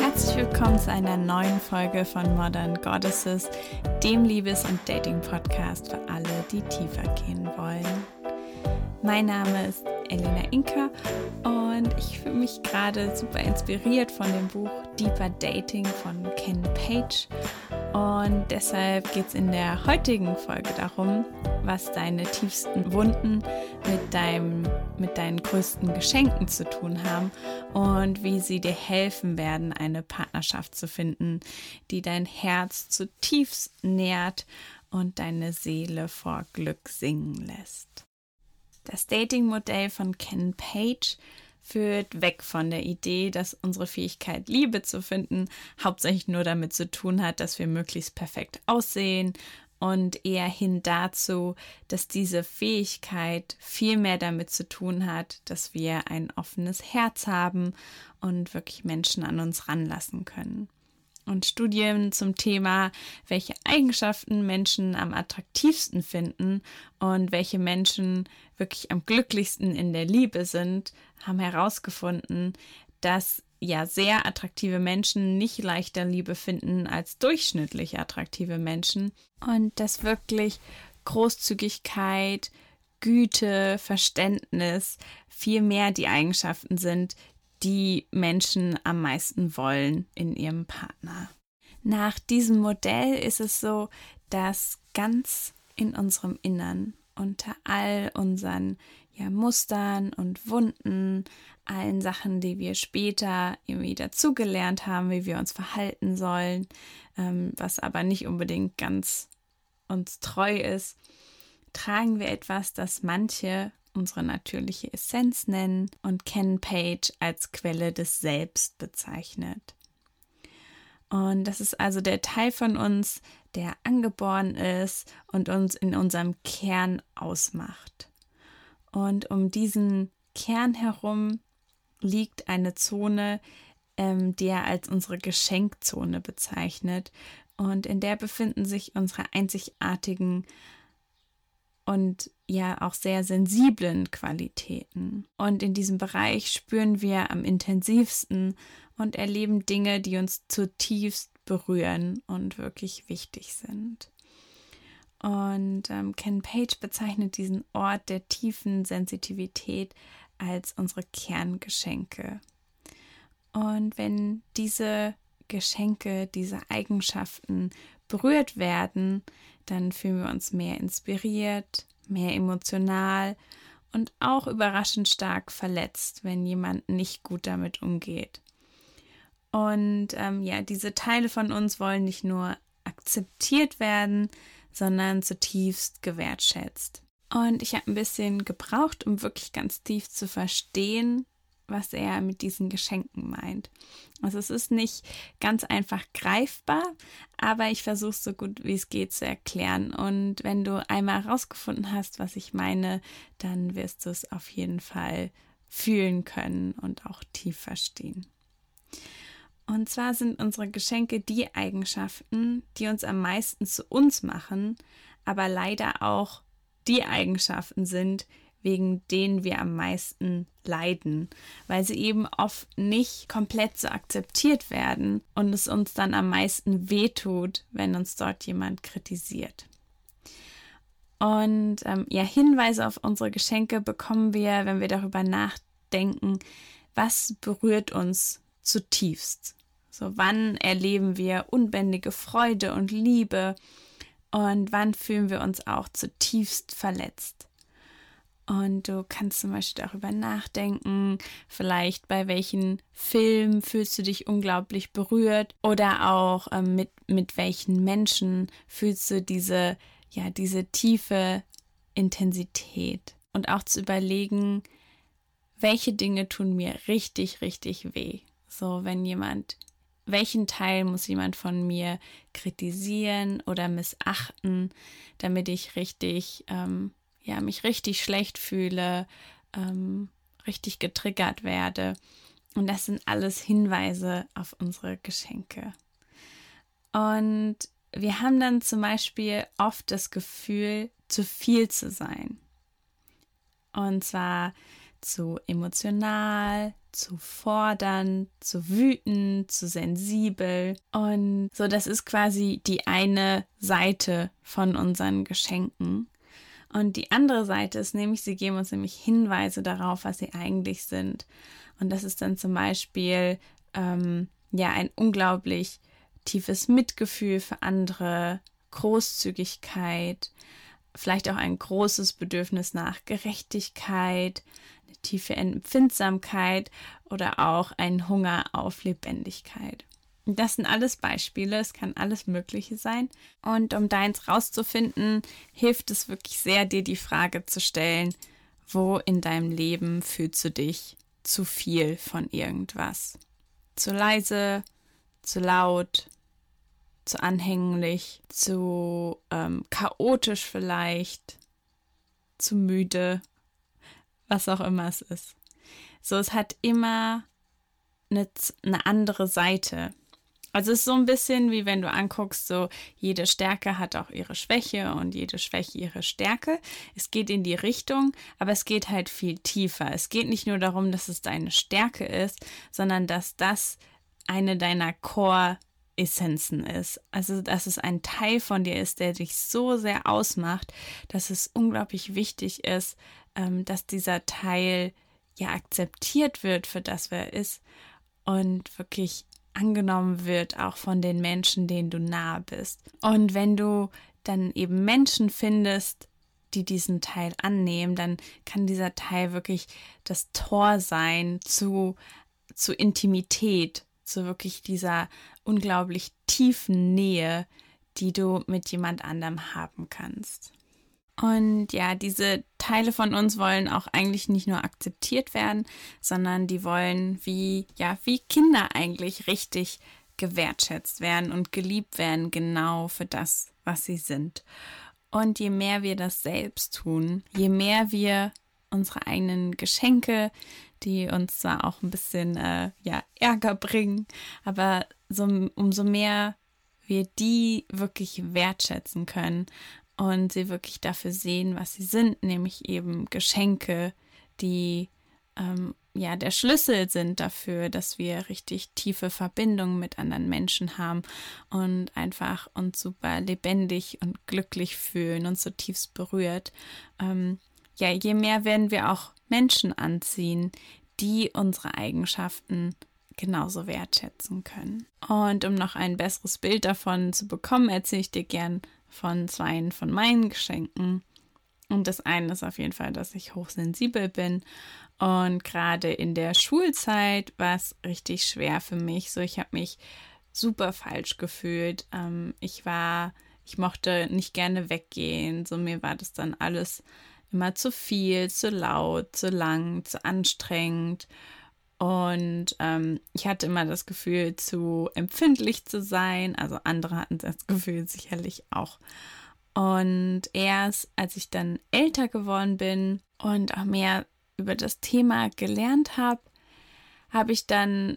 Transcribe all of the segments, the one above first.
Herzlich willkommen zu einer neuen Folge von Modern Goddesses, dem Liebes- und Dating-Podcast für alle, die tiefer gehen wollen. Mein Name ist Elena Inka und ich fühle mich gerade super inspiriert von dem Buch Deeper Dating von Ken Page. Und deshalb geht es in der heutigen Folge darum, was deine tiefsten Wunden mit, deinem, mit deinen größten Geschenken zu tun haben und wie sie dir helfen werden, eine Partnerschaft zu finden, die dein Herz zutiefst nährt und deine Seele vor Glück singen lässt. Das Dating-Modell von Ken Page führt weg von der Idee, dass unsere Fähigkeit, Liebe zu finden, hauptsächlich nur damit zu tun hat, dass wir möglichst perfekt aussehen und eher hin dazu, dass diese Fähigkeit viel mehr damit zu tun hat, dass wir ein offenes Herz haben und wirklich Menschen an uns ranlassen können. Und Studien zum Thema, welche Eigenschaften Menschen am attraktivsten finden und welche Menschen wirklich am glücklichsten in der Liebe sind, haben herausgefunden, dass ja sehr attraktive Menschen nicht leichter Liebe finden als durchschnittlich attraktive Menschen. Und dass wirklich Großzügigkeit, Güte, Verständnis viel mehr die Eigenschaften sind, die Menschen am meisten wollen in ihrem Partner. Nach diesem Modell ist es so, dass ganz in unserem Innern unter all unseren ja, Mustern und Wunden, allen Sachen, die wir später irgendwie dazugelernt haben, wie wir uns verhalten sollen, ähm, was aber nicht unbedingt ganz uns treu ist, tragen wir etwas, das manche unsere natürliche Essenz nennen und Ken Page als Quelle des Selbst bezeichnet. Und das ist also der Teil von uns, der angeboren ist und uns in unserem Kern ausmacht. Und um diesen Kern herum liegt eine Zone, ähm, die er als unsere Geschenkzone bezeichnet. Und in der befinden sich unsere einzigartigen und ja auch sehr sensiblen Qualitäten. Und in diesem Bereich spüren wir am intensivsten und erleben Dinge, die uns zutiefst berühren und wirklich wichtig sind. Und ähm, Ken Page bezeichnet diesen Ort der tiefen Sensitivität als unsere Kerngeschenke. Und wenn diese Geschenke, diese Eigenschaften berührt werden, dann fühlen wir uns mehr inspiriert, mehr emotional und auch überraschend stark verletzt, wenn jemand nicht gut damit umgeht. Und ähm, ja, diese Teile von uns wollen nicht nur akzeptiert werden, sondern zutiefst gewertschätzt. Und ich habe ein bisschen gebraucht, um wirklich ganz tief zu verstehen, was er mit diesen Geschenken meint. Also es ist nicht ganz einfach greifbar, aber ich versuche es so gut wie es geht zu erklären. Und wenn du einmal herausgefunden hast, was ich meine, dann wirst du es auf jeden Fall fühlen können und auch tief verstehen. Und zwar sind unsere Geschenke die Eigenschaften, die uns am meisten zu uns machen, aber leider auch die Eigenschaften sind, wegen denen wir am meisten leiden, weil sie eben oft nicht komplett so akzeptiert werden und es uns dann am meisten wehtut, wenn uns dort jemand kritisiert. Und ähm, ja, Hinweise auf unsere Geschenke bekommen wir, wenn wir darüber nachdenken, was berührt uns zutiefst. So, wann erleben wir unbändige Freude und Liebe und wann fühlen wir uns auch zutiefst verletzt. Und du kannst zum Beispiel darüber nachdenken, vielleicht bei welchen Filmen fühlst du dich unglaublich berührt oder auch ähm, mit, mit welchen Menschen fühlst du diese, ja, diese tiefe Intensität. Und auch zu überlegen, welche Dinge tun mir richtig, richtig weh. So, wenn jemand, welchen Teil muss jemand von mir kritisieren oder missachten, damit ich richtig ähm, ja, mich richtig schlecht fühle, ähm, richtig getriggert werde. Und das sind alles Hinweise auf unsere Geschenke. Und wir haben dann zum Beispiel oft das Gefühl, zu viel zu sein. Und zwar zu emotional, zu fordern, zu wütend, zu sensibel. Und so, das ist quasi die eine Seite von unseren Geschenken. Und die andere Seite ist nämlich, sie geben uns nämlich Hinweise darauf, was sie eigentlich sind. Und das ist dann zum Beispiel ähm, ja ein unglaublich tiefes Mitgefühl für andere, Großzügigkeit, vielleicht auch ein großes Bedürfnis nach Gerechtigkeit, eine tiefe Empfindsamkeit oder auch ein Hunger auf Lebendigkeit. Das sind alles Beispiele, es kann alles Mögliche sein. Und um deins rauszufinden, hilft es wirklich sehr, dir die Frage zu stellen, wo in deinem Leben fühlst du dich zu viel von irgendwas? Zu leise, zu laut, zu anhänglich, zu ähm, chaotisch vielleicht, zu müde, was auch immer es ist. So, es hat immer eine, eine andere Seite. Also es ist so ein bisschen wie wenn du anguckst, so jede Stärke hat auch ihre Schwäche und jede Schwäche ihre Stärke. Es geht in die Richtung, aber es geht halt viel tiefer. Es geht nicht nur darum, dass es deine Stärke ist, sondern dass das eine deiner Core Essenzen ist. Also, dass es ein Teil von dir ist, der dich so sehr ausmacht, dass es unglaublich wichtig ist, ähm, dass dieser Teil ja akzeptiert wird für das, wer er ist und wirklich angenommen wird, auch von den Menschen, denen du nahe bist. Und wenn du dann eben Menschen findest, die diesen Teil annehmen, dann kann dieser Teil wirklich das Tor sein zu, zu Intimität, zu wirklich dieser unglaublich tiefen Nähe, die du mit jemand anderem haben kannst. Und ja, diese Teile von uns wollen auch eigentlich nicht nur akzeptiert werden, sondern die wollen wie, ja, wie Kinder eigentlich richtig gewertschätzt werden und geliebt werden, genau für das, was sie sind. Und je mehr wir das selbst tun, je mehr wir unsere eigenen Geschenke, die uns zwar auch ein bisschen äh, ja, Ärger bringen, aber so, umso mehr wir die wirklich wertschätzen können und sie wirklich dafür sehen, was sie sind, nämlich eben Geschenke, die ähm, ja der Schlüssel sind dafür, dass wir richtig tiefe Verbindungen mit anderen Menschen haben und einfach uns super lebendig und glücklich fühlen und so tiefst berührt. Ähm, ja, je mehr werden wir auch Menschen anziehen, die unsere Eigenschaften genauso wertschätzen können. Und um noch ein besseres Bild davon zu bekommen, erzähle ich dir gern von zwei von meinen Geschenken. Und das eine ist auf jeden Fall, dass ich hochsensibel bin. Und gerade in der Schulzeit war es richtig schwer für mich. So, ich habe mich super falsch gefühlt. Ähm, ich war, ich mochte nicht gerne weggehen. So, mir war das dann alles immer zu viel, zu laut, zu lang, zu anstrengend. Und ähm, ich hatte immer das Gefühl, zu empfindlich zu sein. Also andere hatten das Gefühl sicherlich auch. Und erst als ich dann älter geworden bin und auch mehr über das Thema gelernt habe, habe ich dann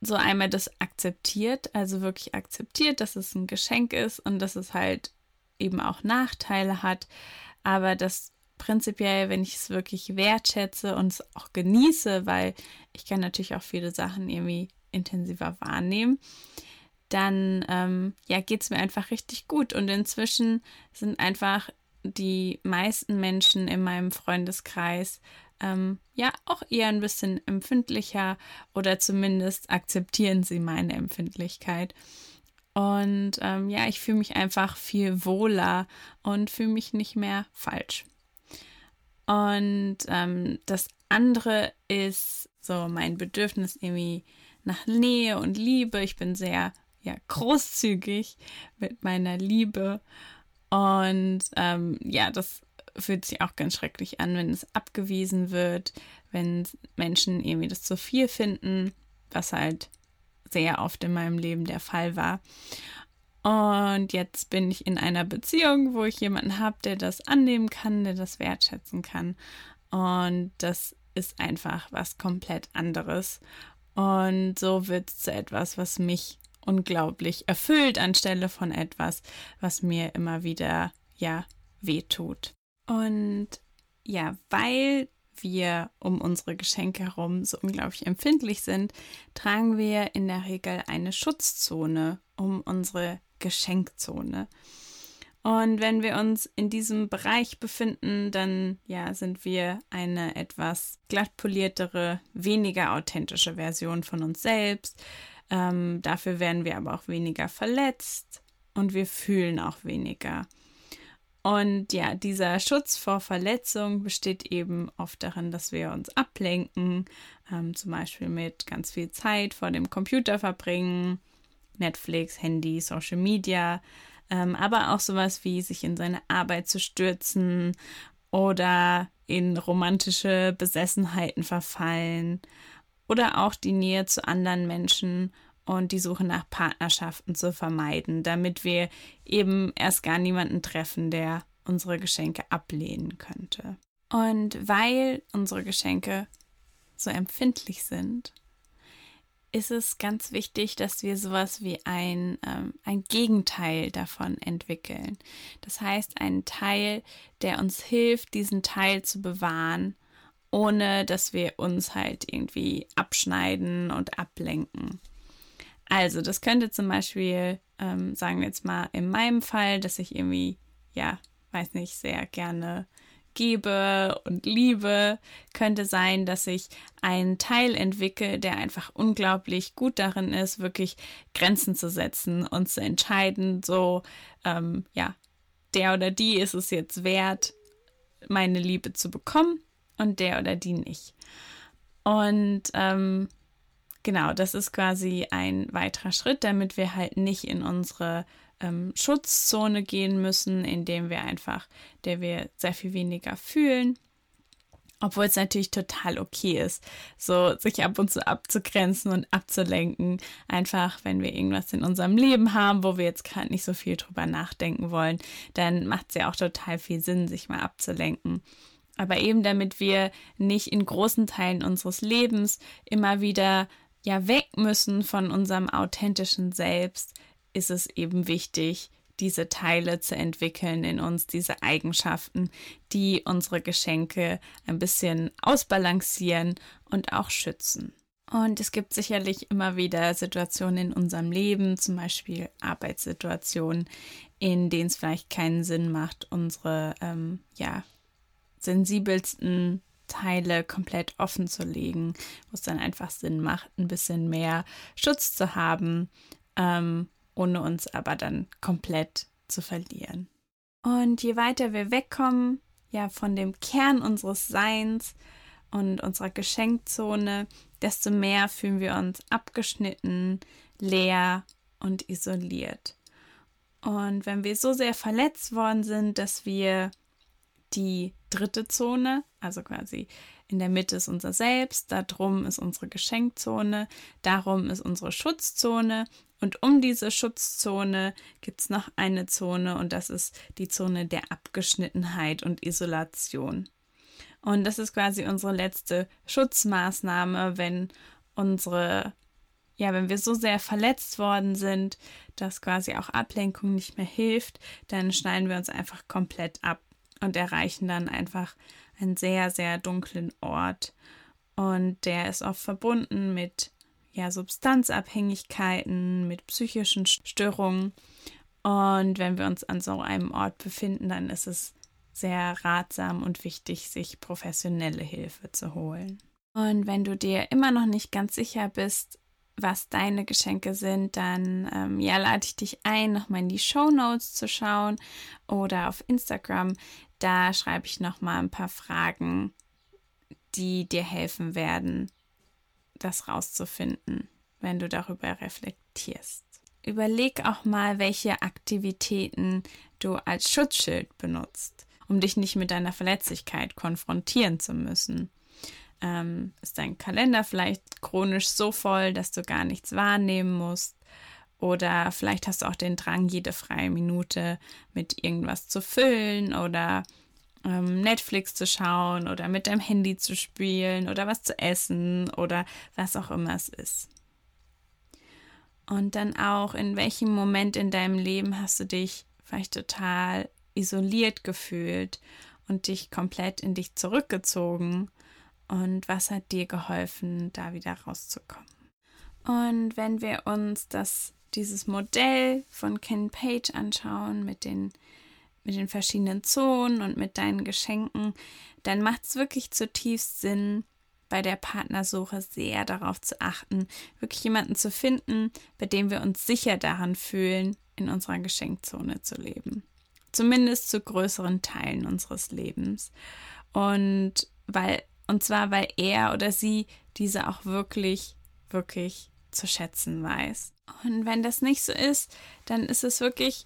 so einmal das akzeptiert, also wirklich akzeptiert, dass es ein Geschenk ist und dass es halt eben auch Nachteile hat, aber dass prinzipiell, wenn ich es wirklich wertschätze und es auch genieße, weil ich kann natürlich auch viele Sachen irgendwie intensiver wahrnehmen, dann ähm, ja, geht es mir einfach richtig gut. Und inzwischen sind einfach die meisten Menschen in meinem Freundeskreis ähm, ja auch eher ein bisschen empfindlicher oder zumindest akzeptieren sie meine Empfindlichkeit. Und ähm, ja, ich fühle mich einfach viel wohler und fühle mich nicht mehr falsch. Und ähm, das andere ist so mein Bedürfnis irgendwie nach Nähe und Liebe. Ich bin sehr ja, großzügig mit meiner Liebe. Und ähm, ja, das fühlt sich auch ganz schrecklich an, wenn es abgewiesen wird, wenn Menschen irgendwie das zu viel finden, was halt sehr oft in meinem Leben der Fall war. Und jetzt bin ich in einer Beziehung, wo ich jemanden habe, der das annehmen kann, der das wertschätzen kann. Und das ist einfach was komplett anderes. Und so wird es zu etwas, was mich unglaublich erfüllt, anstelle von etwas, was mir immer wieder, ja, wehtut. Und ja, weil wir um unsere Geschenke herum so unglaublich empfindlich sind, tragen wir in der Regel eine Schutzzone um unsere Geschenkzone. Und wenn wir uns in diesem Bereich befinden, dann ja, sind wir eine etwas glatt poliertere, weniger authentische Version von uns selbst. Ähm, dafür werden wir aber auch weniger verletzt und wir fühlen auch weniger. Und ja, dieser Schutz vor Verletzung besteht eben oft darin, dass wir uns ablenken, ähm, zum Beispiel mit ganz viel Zeit vor dem Computer verbringen, Netflix, Handy, Social Media, ähm, aber auch sowas wie sich in seine Arbeit zu stürzen oder in romantische Besessenheiten verfallen oder auch die Nähe zu anderen Menschen und die Suche nach Partnerschaften zu vermeiden, damit wir eben erst gar niemanden treffen, der unsere Geschenke ablehnen könnte. Und weil unsere Geschenke so empfindlich sind, ist es ganz wichtig, dass wir sowas wie ein, ähm, ein Gegenteil davon entwickeln. Das heißt, einen Teil, der uns hilft, diesen Teil zu bewahren, ohne dass wir uns halt irgendwie abschneiden und ablenken. Also, das könnte zum Beispiel, ähm, sagen wir jetzt mal in meinem Fall, dass ich irgendwie, ja, weiß nicht, sehr gerne gebe und liebe, könnte sein, dass ich einen Teil entwickle, der einfach unglaublich gut darin ist, wirklich Grenzen zu setzen und zu entscheiden, so, ähm, ja, der oder die ist es jetzt wert, meine Liebe zu bekommen und der oder die nicht. Und ähm, genau, das ist quasi ein weiterer Schritt, damit wir halt nicht in unsere ähm, Schutzzone gehen müssen, indem wir einfach, der wir sehr viel weniger fühlen. Obwohl es natürlich total okay ist, so sich ab und zu abzugrenzen und abzulenken. Einfach, wenn wir irgendwas in unserem Leben haben, wo wir jetzt gerade nicht so viel drüber nachdenken wollen, dann macht es ja auch total viel Sinn, sich mal abzulenken. Aber eben damit wir nicht in großen Teilen unseres Lebens immer wieder ja weg müssen von unserem authentischen Selbst, ist es eben wichtig, diese Teile zu entwickeln in uns, diese Eigenschaften, die unsere Geschenke ein bisschen ausbalancieren und auch schützen. Und es gibt sicherlich immer wieder Situationen in unserem Leben, zum Beispiel Arbeitssituationen, in denen es vielleicht keinen Sinn macht, unsere ähm, ja, sensibelsten Teile komplett offen zu legen, wo es dann einfach Sinn macht, ein bisschen mehr Schutz zu haben ähm, ohne uns aber dann komplett zu verlieren. Und je weiter wir wegkommen, ja, von dem Kern unseres Seins und unserer Geschenkzone, desto mehr fühlen wir uns abgeschnitten, leer und isoliert. Und wenn wir so sehr verletzt worden sind, dass wir die dritte Zone, also quasi in der Mitte ist unser Selbst, darum ist unsere Geschenkzone, darum ist unsere Schutzzone und um diese Schutzzone gibt es noch eine Zone und das ist die Zone der Abgeschnittenheit und Isolation. Und das ist quasi unsere letzte Schutzmaßnahme, wenn unsere, ja, wenn wir so sehr verletzt worden sind, dass quasi auch Ablenkung nicht mehr hilft, dann schneiden wir uns einfach komplett ab und erreichen dann einfach einen sehr, sehr dunklen Ort. Und der ist oft verbunden mit ja, Substanzabhängigkeiten, mit psychischen Störungen. Und wenn wir uns an so einem Ort befinden, dann ist es sehr ratsam und wichtig, sich professionelle Hilfe zu holen. Und wenn du dir immer noch nicht ganz sicher bist, was deine Geschenke sind, dann ähm, ja, lade ich dich ein, nochmal in die Show Notes zu schauen oder auf Instagram. Da schreibe ich nochmal ein paar Fragen, die dir helfen werden, das rauszufinden, wenn du darüber reflektierst. Überleg auch mal, welche Aktivitäten du als Schutzschild benutzt, um dich nicht mit deiner Verletzlichkeit konfrontieren zu müssen. Ähm, ist dein Kalender vielleicht chronisch so voll, dass du gar nichts wahrnehmen musst? Oder vielleicht hast du auch den Drang, jede freie Minute mit irgendwas zu füllen oder ähm, Netflix zu schauen oder mit deinem Handy zu spielen oder was zu essen oder was auch immer es ist. Und dann auch, in welchem Moment in deinem Leben hast du dich vielleicht total isoliert gefühlt und dich komplett in dich zurückgezogen? Und was hat dir geholfen, da wieder rauszukommen? Und wenn wir uns das, dieses Modell von Ken Page anschauen mit den, mit den verschiedenen Zonen und mit deinen Geschenken, dann macht es wirklich zutiefst Sinn, bei der Partnersuche sehr darauf zu achten, wirklich jemanden zu finden, bei dem wir uns sicher daran fühlen, in unserer Geschenkzone zu leben. Zumindest zu größeren Teilen unseres Lebens. Und weil, und zwar, weil er oder sie diese auch wirklich, wirklich zu schätzen weiß. Und wenn das nicht so ist, dann ist es wirklich,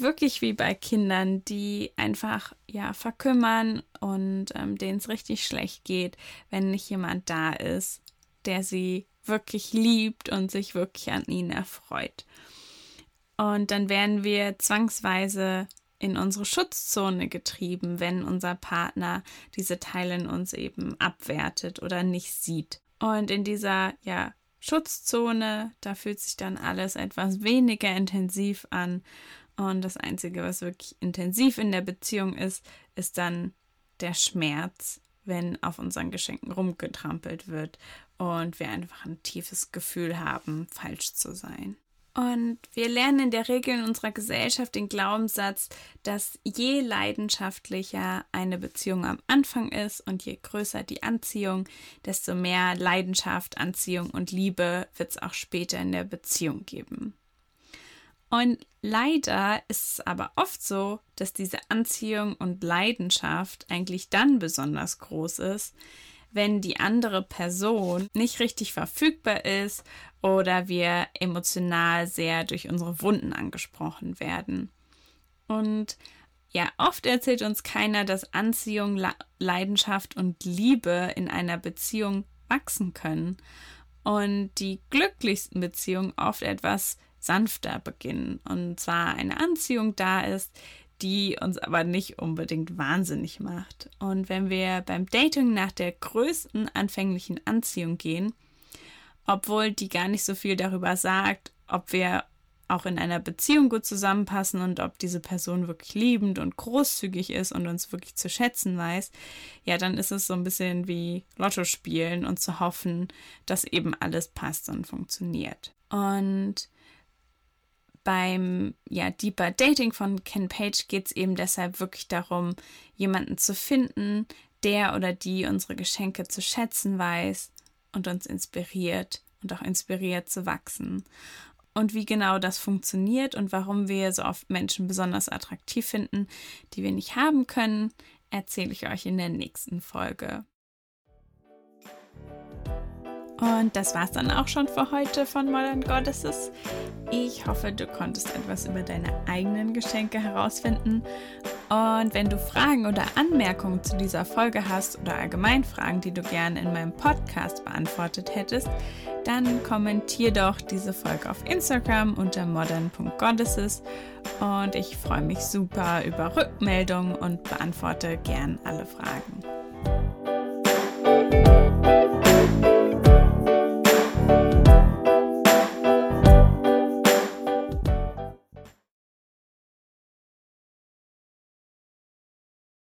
wirklich wie bei Kindern, die einfach ja verkümmern und ähm, denen es richtig schlecht geht, wenn nicht jemand da ist, der sie wirklich liebt und sich wirklich an ihnen erfreut. Und dann werden wir zwangsweise in unsere Schutzzone getrieben, wenn unser Partner diese Teile in uns eben abwertet oder nicht sieht. Und in dieser ja, Schutzzone, da fühlt sich dann alles etwas weniger intensiv an. Und das Einzige, was wirklich intensiv in der Beziehung ist, ist dann der Schmerz, wenn auf unseren Geschenken rumgetrampelt wird und wir einfach ein tiefes Gefühl haben, falsch zu sein. Und wir lernen in der Regel in unserer Gesellschaft den Glaubenssatz, dass je leidenschaftlicher eine Beziehung am Anfang ist und je größer die Anziehung, desto mehr Leidenschaft, Anziehung und Liebe wird es auch später in der Beziehung geben. Und leider ist es aber oft so, dass diese Anziehung und Leidenschaft eigentlich dann besonders groß ist, wenn die andere Person nicht richtig verfügbar ist oder wir emotional sehr durch unsere Wunden angesprochen werden. Und ja, oft erzählt uns keiner, dass Anziehung, Leidenschaft und Liebe in einer Beziehung wachsen können und die glücklichsten Beziehungen oft etwas sanfter beginnen und zwar eine Anziehung da ist, die uns aber nicht unbedingt wahnsinnig macht. Und wenn wir beim Dating nach der größten anfänglichen Anziehung gehen, obwohl die gar nicht so viel darüber sagt, ob wir auch in einer Beziehung gut zusammenpassen und ob diese Person wirklich liebend und großzügig ist und uns wirklich zu schätzen weiß, ja, dann ist es so ein bisschen wie Lotto spielen und zu hoffen, dass eben alles passt und funktioniert. Und beim ja, Deeper Dating von Ken Page geht es eben deshalb wirklich darum, jemanden zu finden, der oder die unsere Geschenke zu schätzen weiß und uns inspiriert und auch inspiriert zu wachsen. Und wie genau das funktioniert und warum wir so oft Menschen besonders attraktiv finden, die wir nicht haben können, erzähle ich euch in der nächsten Folge. Und das war's dann auch schon für heute von Modern Goddesses. Ich hoffe, du konntest etwas über deine eigenen Geschenke herausfinden. Und wenn du Fragen oder Anmerkungen zu dieser Folge hast oder allgemein Fragen, die du gerne in meinem Podcast beantwortet hättest, dann kommentier doch diese Folge auf Instagram unter modern.goddesses. Und ich freue mich super über Rückmeldungen und beantworte gern alle Fragen.